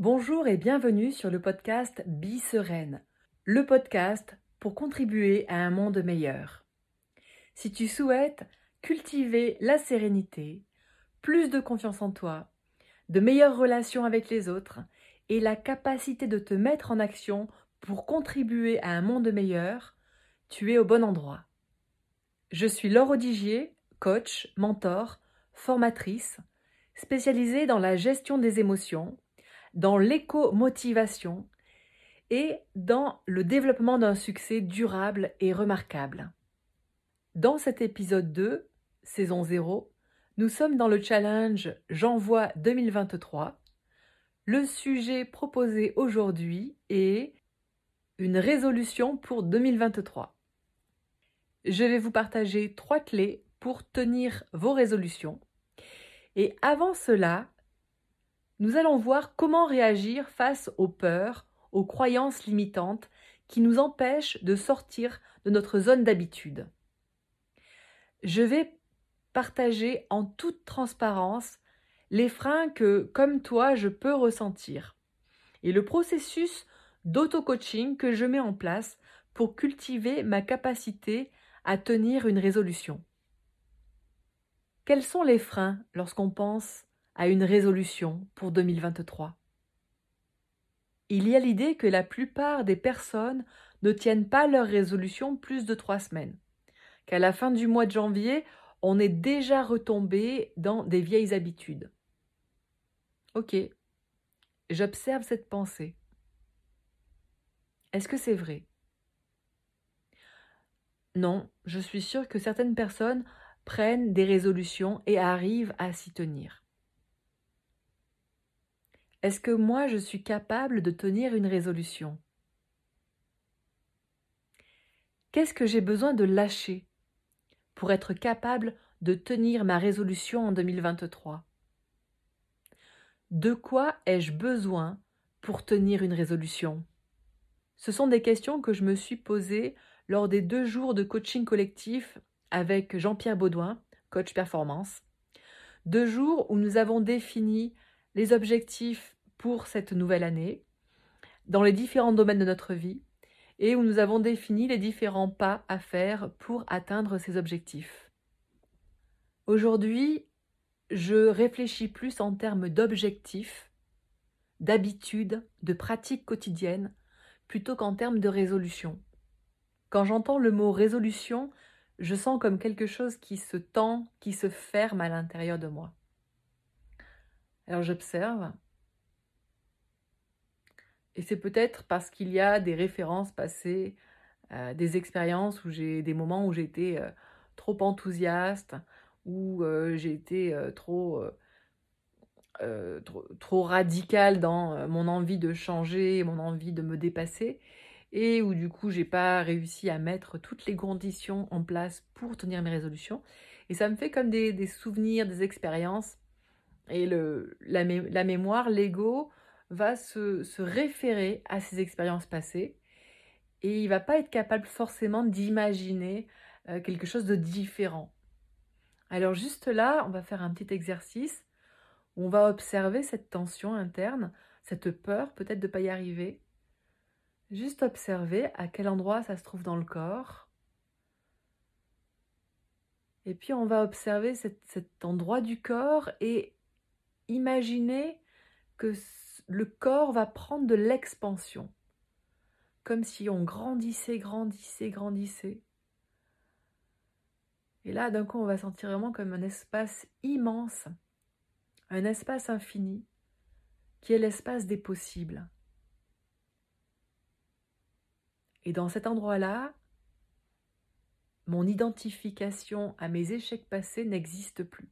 Bonjour et bienvenue sur le podcast Bi Sereine, le podcast pour contribuer à un monde meilleur. Si tu souhaites cultiver la sérénité, plus de confiance en toi, de meilleures relations avec les autres et la capacité de te mettre en action pour contribuer à un monde meilleur, tu es au bon endroit. Je suis Laure Odigier, coach, mentor, formatrice, spécialisée dans la gestion des émotions, dans l'éco-motivation et dans le développement d'un succès durable et remarquable. Dans cet épisode 2, saison 0, nous sommes dans le challenge J'envoie 2023. Le sujet proposé aujourd'hui est une résolution pour 2023. Je vais vous partager trois clés pour tenir vos résolutions. Et avant cela, nous allons voir comment réagir face aux peurs, aux croyances limitantes qui nous empêchent de sortir de notre zone d'habitude. Je vais partager en toute transparence les freins que, comme toi, je peux ressentir et le processus d'auto-coaching que je mets en place pour cultiver ma capacité à tenir une résolution. Quels sont les freins lorsqu'on pense à une résolution pour 2023. Il y a l'idée que la plupart des personnes ne tiennent pas leur résolution plus de trois semaines, qu'à la fin du mois de janvier, on est déjà retombé dans des vieilles habitudes. Ok, j'observe cette pensée. Est-ce que c'est vrai? Non, je suis sûre que certaines personnes prennent des résolutions et arrivent à s'y tenir. Est-ce que moi je suis capable de tenir une résolution? Qu'est-ce que j'ai besoin de lâcher pour être capable de tenir ma résolution en 2023 De quoi ai-je besoin pour tenir une résolution? Ce sont des questions que je me suis posées lors des deux jours de coaching collectif avec Jean-Pierre Baudouin, coach performance. Deux jours où nous avons défini les objectifs pour cette nouvelle année dans les différents domaines de notre vie et où nous avons défini les différents pas à faire pour atteindre ces objectifs. Aujourd'hui, je réfléchis plus en termes d'objectifs, d'habitudes, de pratiques quotidiennes, plutôt qu'en termes de résolution. Quand j'entends le mot résolution, je sens comme quelque chose qui se tend, qui se ferme à l'intérieur de moi. Alors j'observe. Et c'est peut-être parce qu'il y a des références passées, euh, des expériences où j'ai des moments où j'étais euh, trop enthousiaste, où euh, j'ai été trop, trop, trop radical dans mon envie de changer, mon envie de me dépasser, et où du coup j'ai pas réussi à mettre toutes les conditions en place pour tenir mes résolutions. Et ça me fait comme des souvenirs, des expériences et le, la, mémoire, l'ego, va se, référer à ses expériences passées et il va pas être capable forcément d'imaginer euh, quelque chose de différent. Alors juste là, on va faire un petit exercice où on va observer cette tension interne, cette peur peut-être de ne pas y arriver. Juste observer à quel endroit ça se trouve dans le corps. Et puis on va observer cet endroit du corps et imaginer que le corps va prendre de l'expansion, comme si on grandissait, grandissait, grandissait. Et là, d'un coup, on va sentir vraiment comme un espace immense, un espace infini, qui est l'espace des possibles. Et dans cet endroit-là, mon identification à mes échecs passés n'existe plus.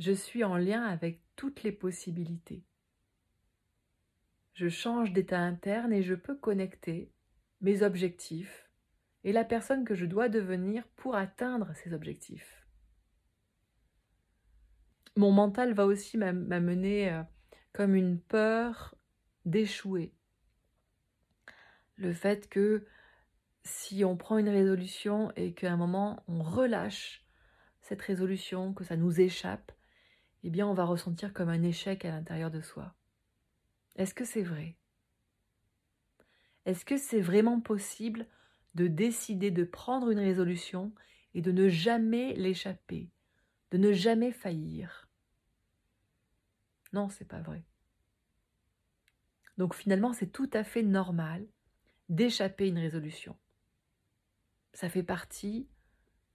Je suis en lien avec toutes les possibilités. Je change d'état interne et je peux connecter mes objectifs et la personne que je dois devenir pour atteindre ces objectifs. Mon mental va aussi m'amener euh, comme une peur d'échouer. Le fait que si on prend une résolution et qu'à un moment on relâche cette résolution, que ça nous échappe, eh bien on va ressentir comme un échec à l'intérieur de soi. Est-ce que c'est vrai? Est-ce que c'est vraiment possible de décider de prendre une résolution et de ne jamais l'échapper, de ne jamais faillir? Non, c'est pas vrai. Donc finalement, c'est tout à fait normal d'échapper une résolution. Ça fait partie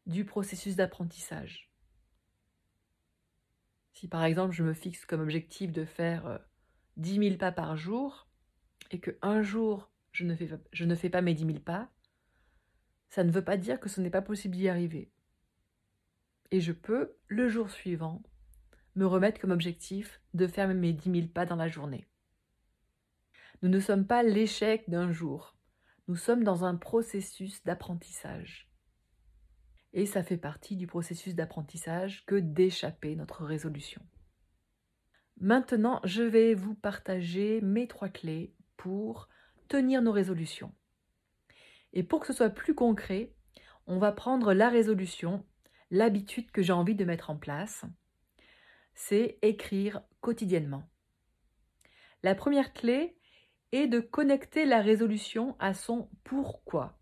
du processus d'apprentissage. Si par exemple je me fixe comme objectif de faire 10 euh, 000 pas par jour et que un jour je ne fais, je ne fais pas mes 10 000 pas, ça ne veut pas dire que ce n'est pas possible d'y arriver. Et je peux, le jour suivant, me remettre comme objectif de faire mes 10 000 pas dans la journée. Nous ne sommes pas l'échec d'un jour, nous sommes dans un processus d'apprentissage. Et ça fait partie du processus d'apprentissage que d'échapper notre résolution. Maintenant, je vais vous partager mes trois clés pour tenir nos résolutions. Et pour que ce soit plus concret, on va prendre la résolution, l'habitude que j'ai envie de mettre en place. C'est écrire quotidiennement. La première clé est de connecter la résolution à son pourquoi.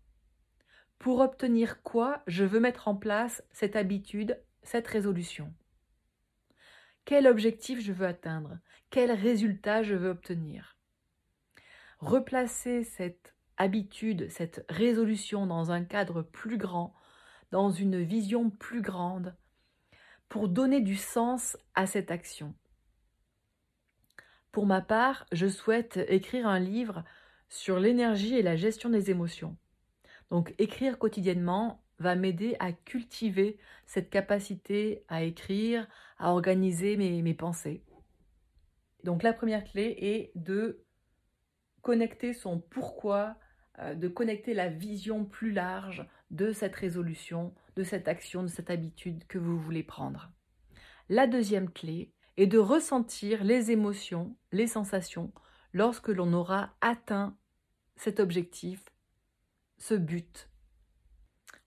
Pour obtenir quoi je veux mettre en place cette habitude, cette résolution Quel objectif je veux atteindre? Quel résultat je veux obtenir? Replacer cette habitude, cette résolution dans un cadre plus grand, dans une vision plus grande, pour donner du sens à cette action. Pour ma part, je souhaite écrire un livre sur l'énergie et la gestion des émotions. Donc écrire quotidiennement va m'aider à cultiver cette capacité à écrire, à organiser mes, pensées. Donc la première clé est de connecter son pourquoi, euh, de connecter la vision plus large de cette résolution, de cette action, de cette habitude que vous voulez prendre. La deuxième clé est de ressentir les émotions, les sensations lorsque l'on aura atteint cet objectif ce but.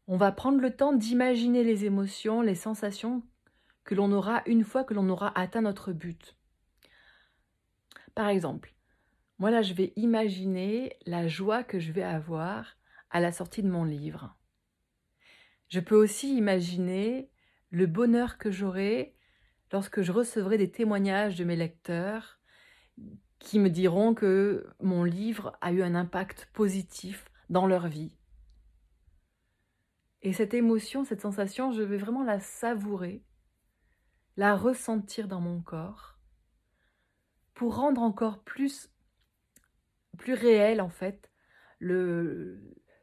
On va prendre le temps d'imaginer les émotions, les sensations que l'on aura une fois que l'on aura atteint notre but. Par exemple, moi là, je vais imaginer la joie que je vais avoir à la sortie de mon livre. Je peux aussi imaginer le bonheur que j'aurai lorsque je recevrai des témoignages de mes lecteurs qui me diront que mon livre a eu un impact positif dans leur vie. Et cette émotion, cette sensation, je vais vraiment la savourer, la ressentir dans mon corps, pour rendre encore plus, plus réel en fait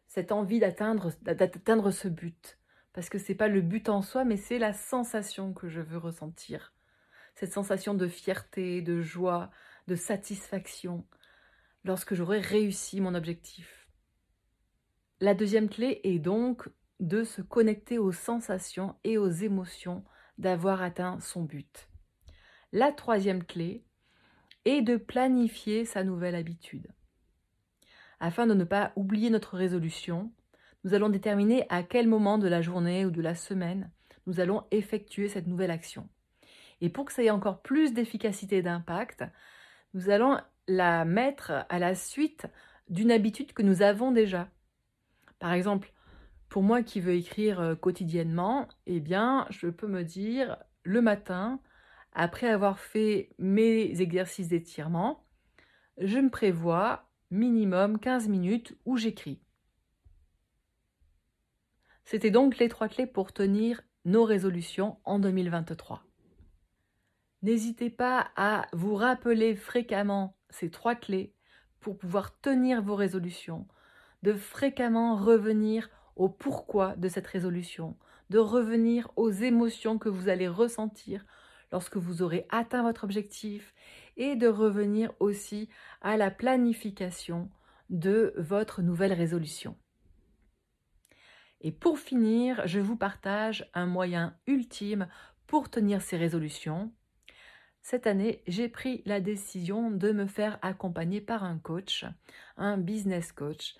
cette envie d'atteindre, d'atteindre ce but. Parce que c'est pas le but en soi, mais c'est la sensation que je veux ressentir. Cette sensation de fierté, de joie, de satisfaction, lorsque j'aurai réussi mon objectif. La deuxième clé est donc de se connecter aux sensations et aux émotions d'avoir atteint son but. La troisième clé est de planifier sa nouvelle habitude. Afin de ne pas oublier notre résolution, nous allons déterminer à quel moment de la journée ou de la semaine nous allons effectuer cette nouvelle action. Et pour que ça ait encore plus d'efficacité et d'impact, nous allons la mettre à la suite d'une habitude que nous avons déjà. Par exemple, pour moi qui veux écrire euh, quotidiennement, eh bien, je peux me dire le matin, après avoir fait mes exercices d'étirement, je me prévois minimum 15 minutes où j'écris. C'était donc les trois clés pour tenir nos résolutions en 2023. N'hésitez pas à vous rappeler fréquemment ces trois clés pour pouvoir tenir vos résolutions, de fréquemment revenir au pourquoi de cette résolution, de revenir aux émotions que vous allez ressentir lorsque vous aurez atteint votre objectif et de revenir aussi à la planification de votre nouvelle résolution. Et pour finir, je vous partage un moyen ultime pour tenir ces résolutions. Cette année, j'ai pris la décision de me faire accompagner par un coach, un business coach,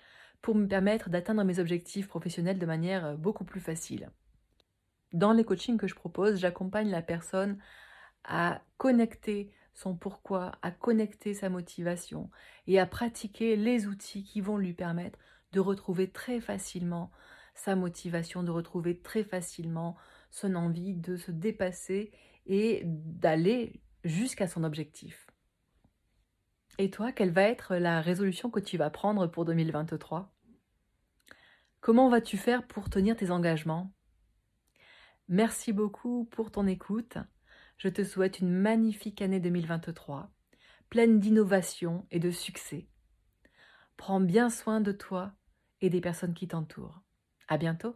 pour me permettre d'atteindre mes objectifs professionnels de manière euh, beaucoup plus facile. Dans les coachings que je propose, j'accompagne la personne à connecter son pourquoi, à connecter sa motivation et à pratiquer les outils qui vont lui permettre de retrouver très facilement sa motivation, de retrouver très facilement son envie de se dépasser et d'aller jusqu'à son objectif. Et toi, quelle va être la résolution que tu vas prendre pour 2023 Comment vas-tu faire pour tenir tes engagements? Merci beaucoup pour ton écoute. Je te souhaite une magnifique année 2023, pleine d'innovation et de succès. Prends bien soin de toi et des personnes qui t'entourent. À bientôt!